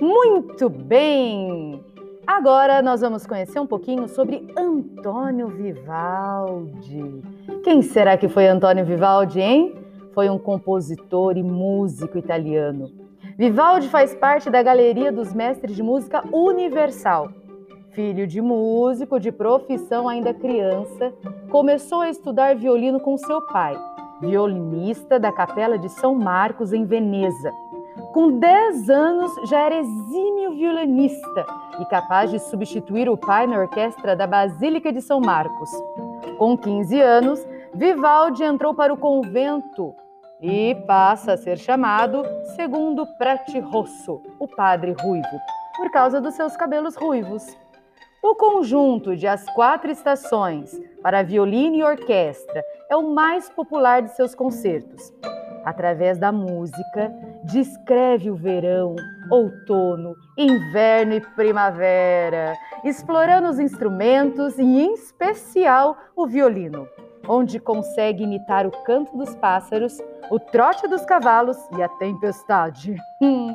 Muito bem! Agora nós vamos conhecer um pouquinho sobre Antônio Vivaldi. Quem será que foi Antônio Vivaldi, hein? Foi um compositor e músico italiano. Vivaldi faz parte da galeria dos mestres de música universal. Filho de músico de profissão ainda criança, começou a estudar violino com seu pai, violinista da Capela de São Marcos em Veneza. Com 10 anos já era exímio violinista e capaz de substituir o pai na orquestra da Basílica de São Marcos. Com 15 anos, Vivaldi entrou para o convento e passa a ser chamado segundo Prati Rosso, o padre ruivo, por causa dos seus cabelos ruivos. O conjunto de As Quatro Estações para violino e orquestra é o mais popular de seus concertos. Através da música, descreve o verão, outono, inverno e primavera, explorando os instrumentos e, em especial, o violino, onde consegue imitar o canto dos pássaros, o trote dos cavalos e a tempestade. Hum,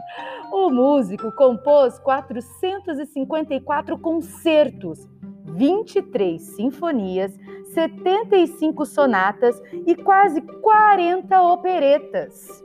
o músico compôs 454 concertos, 23 sinfonias, 75 sonatas e quase 40 operetas.